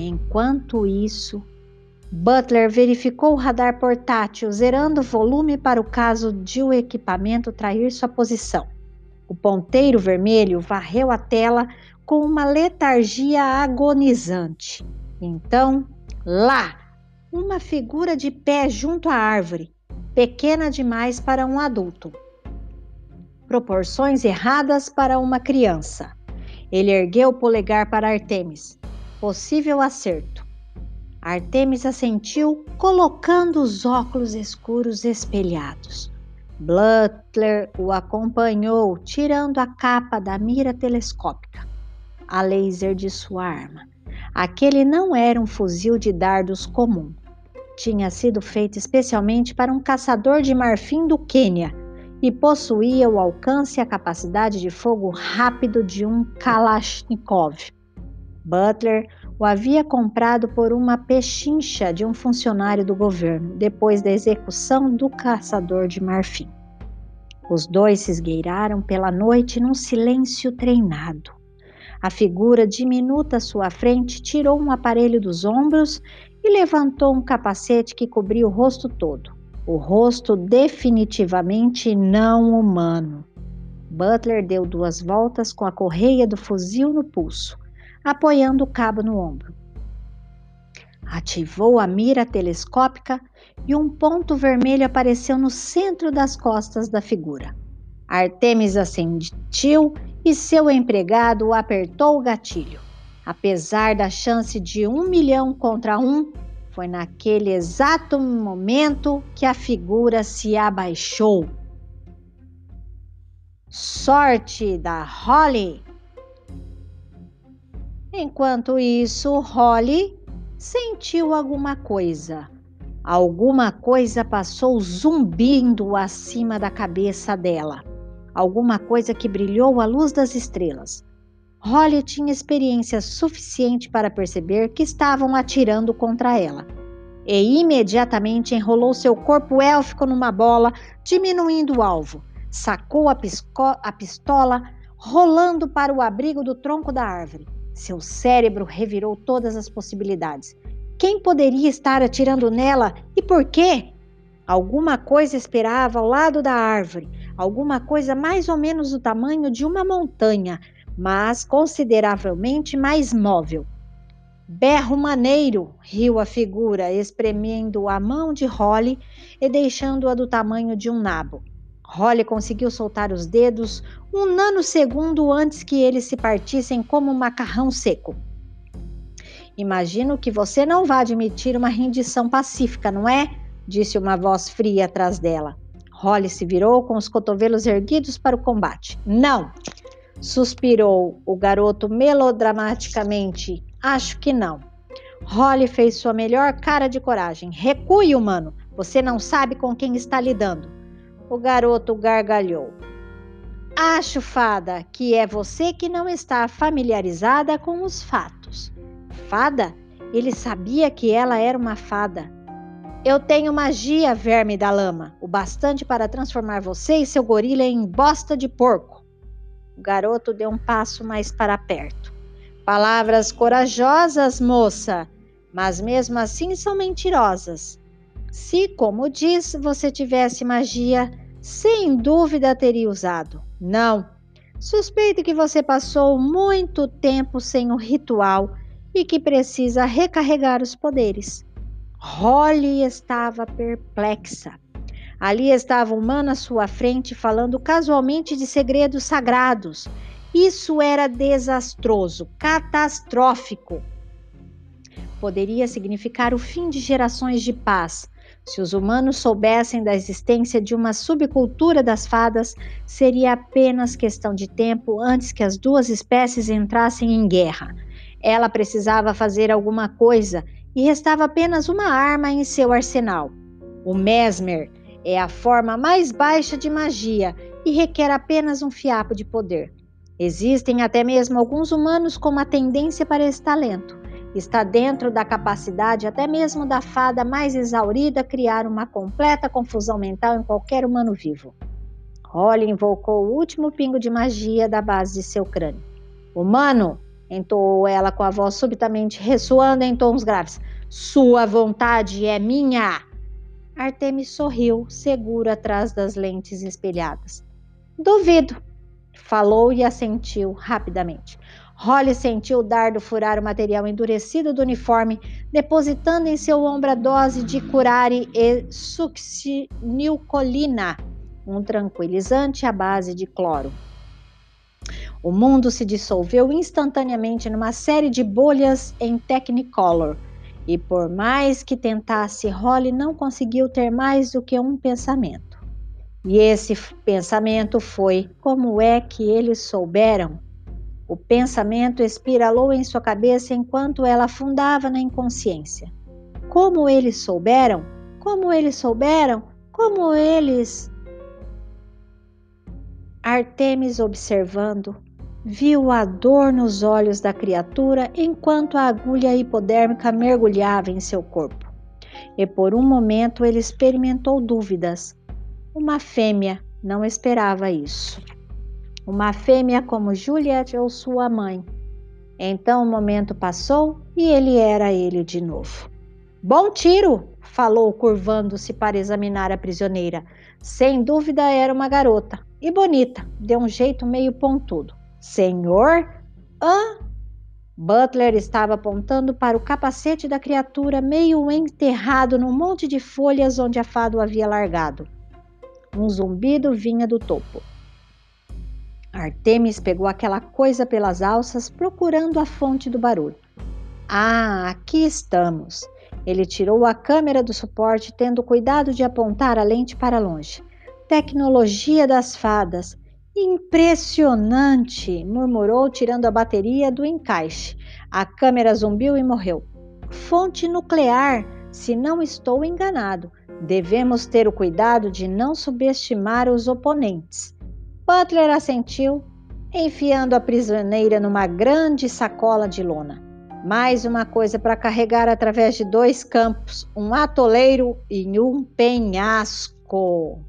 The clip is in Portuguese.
Enquanto isso, Butler verificou o radar portátil, zerando o volume para o caso de o equipamento trair sua posição. O ponteiro vermelho varreu a tela com uma letargia agonizante. Então, lá, uma figura de pé junto à árvore, pequena demais para um adulto. Proporções erradas para uma criança. Ele ergueu o polegar para Artemis. Possível acerto. Artemis assentiu, colocando os óculos escuros espelhados. Butler o acompanhou, tirando a capa da mira telescópica, a laser de sua arma. Aquele não era um fuzil de dardos comum. Tinha sido feito especialmente para um caçador de marfim do Quênia e possuía o alcance e a capacidade de fogo rápido de um Kalashnikov. Butler o havia comprado por uma pechincha de um funcionário do governo, depois da execução do caçador de marfim. Os dois se esgueiraram pela noite num silêncio treinado. A figura diminuta à sua frente tirou um aparelho dos ombros e levantou um capacete que cobria o rosto todo. O rosto definitivamente não humano. Butler deu duas voltas com a correia do fuzil no pulso apoiando o cabo no ombro. Ativou a mira telescópica e um ponto vermelho apareceu no centro das costas da figura. Artemis assentiu e seu empregado apertou o gatilho. Apesar da chance de um milhão contra um, foi naquele exato momento que a figura se abaixou. Sorte da Holly! Enquanto isso, Holly sentiu alguma coisa. Alguma coisa passou zumbindo acima da cabeça dela. Alguma coisa que brilhou à luz das estrelas. Holly tinha experiência suficiente para perceber que estavam atirando contra ela. E imediatamente enrolou seu corpo élfico numa bola, diminuindo o alvo. Sacou a, a pistola, rolando para o abrigo do tronco da árvore. Seu cérebro revirou todas as possibilidades. Quem poderia estar atirando nela e por quê? Alguma coisa esperava ao lado da árvore, alguma coisa mais ou menos do tamanho de uma montanha, mas consideravelmente mais móvel. Berro maneiro, riu a figura, espremendo a mão de Holly e deixando-a do tamanho de um nabo. Holly conseguiu soltar os dedos um nanosegundo antes que eles se partissem como um macarrão seco. Imagino que você não vai admitir uma rendição pacífica, não é? disse uma voz fria atrás dela. Holly se virou com os cotovelos erguidos para o combate. Não! suspirou o garoto melodramaticamente. Acho que não. Holly fez sua melhor cara de coragem. Recue, humano. Você não sabe com quem está lidando. O garoto gargalhou. Acho, fada, que é você que não está familiarizada com os fatos. Fada? Ele sabia que ela era uma fada. Eu tenho magia, verme da lama, o bastante para transformar você e seu gorila em bosta de porco. O garoto deu um passo mais para perto. Palavras corajosas, moça, mas mesmo assim são mentirosas. Se, como diz, você tivesse magia, sem dúvida teria usado. Não. Suspeito que você passou muito tempo sem o ritual e que precisa recarregar os poderes. Holly estava perplexa. Ali estava um humano à sua frente falando casualmente de segredos sagrados. Isso era desastroso, catastrófico. Poderia significar o fim de gerações de paz, se os humanos soubessem da existência de uma subcultura das fadas, seria apenas questão de tempo antes que as duas espécies entrassem em guerra. Ela precisava fazer alguma coisa e restava apenas uma arma em seu arsenal. O Mesmer é a forma mais baixa de magia e requer apenas um fiapo de poder. Existem até mesmo alguns humanos com uma tendência para esse talento Está dentro da capacidade até mesmo da fada mais exaurida criar uma completa confusão mental em qualquer humano vivo. Holly invocou o último pingo de magia da base de seu crânio. Humano, entoou ela com a voz subitamente ressoando em tons graves. Sua vontade é minha. Artemis sorriu, seguro atrás das lentes espelhadas. Duvido, falou e assentiu rapidamente. Holly sentiu o dardo furar o material endurecido do uniforme, depositando em seu ombro a dose de curare e succinilcolina, um tranquilizante à base de cloro. O mundo se dissolveu instantaneamente numa série de bolhas em Technicolor, e por mais que tentasse, Holly não conseguiu ter mais do que um pensamento. E esse pensamento foi: como é que eles souberam? O pensamento espiralou em sua cabeça enquanto ela afundava na inconsciência. Como eles souberam? Como eles souberam? Como eles. Artemis, observando, viu a dor nos olhos da criatura enquanto a agulha hipodérmica mergulhava em seu corpo. E por um momento ele experimentou dúvidas. Uma fêmea não esperava isso uma fêmea como Juliet ou sua mãe. Então o momento passou e ele era ele de novo. Bom tiro! falou, curvando-se para examinar a prisioneira. Sem dúvida era uma garota. E bonita, de um jeito meio pontudo. Senhor? Hã? Butler estava apontando para o capacete da criatura, meio enterrado num monte de folhas onde a fado havia largado. Um zumbido vinha do topo. Artemis pegou aquela coisa pelas alças, procurando a fonte do barulho. Ah, aqui estamos. Ele tirou a câmera do suporte, tendo cuidado de apontar a lente para longe. Tecnologia das fadas. Impressionante! murmurou, tirando a bateria do encaixe. A câmera zumbiu e morreu. Fonte nuclear, se não estou enganado. Devemos ter o cuidado de não subestimar os oponentes. Butler assentiu, enfiando a prisioneira numa grande sacola de lona. Mais uma coisa para carregar através de dois campos, um atoleiro e um penhasco.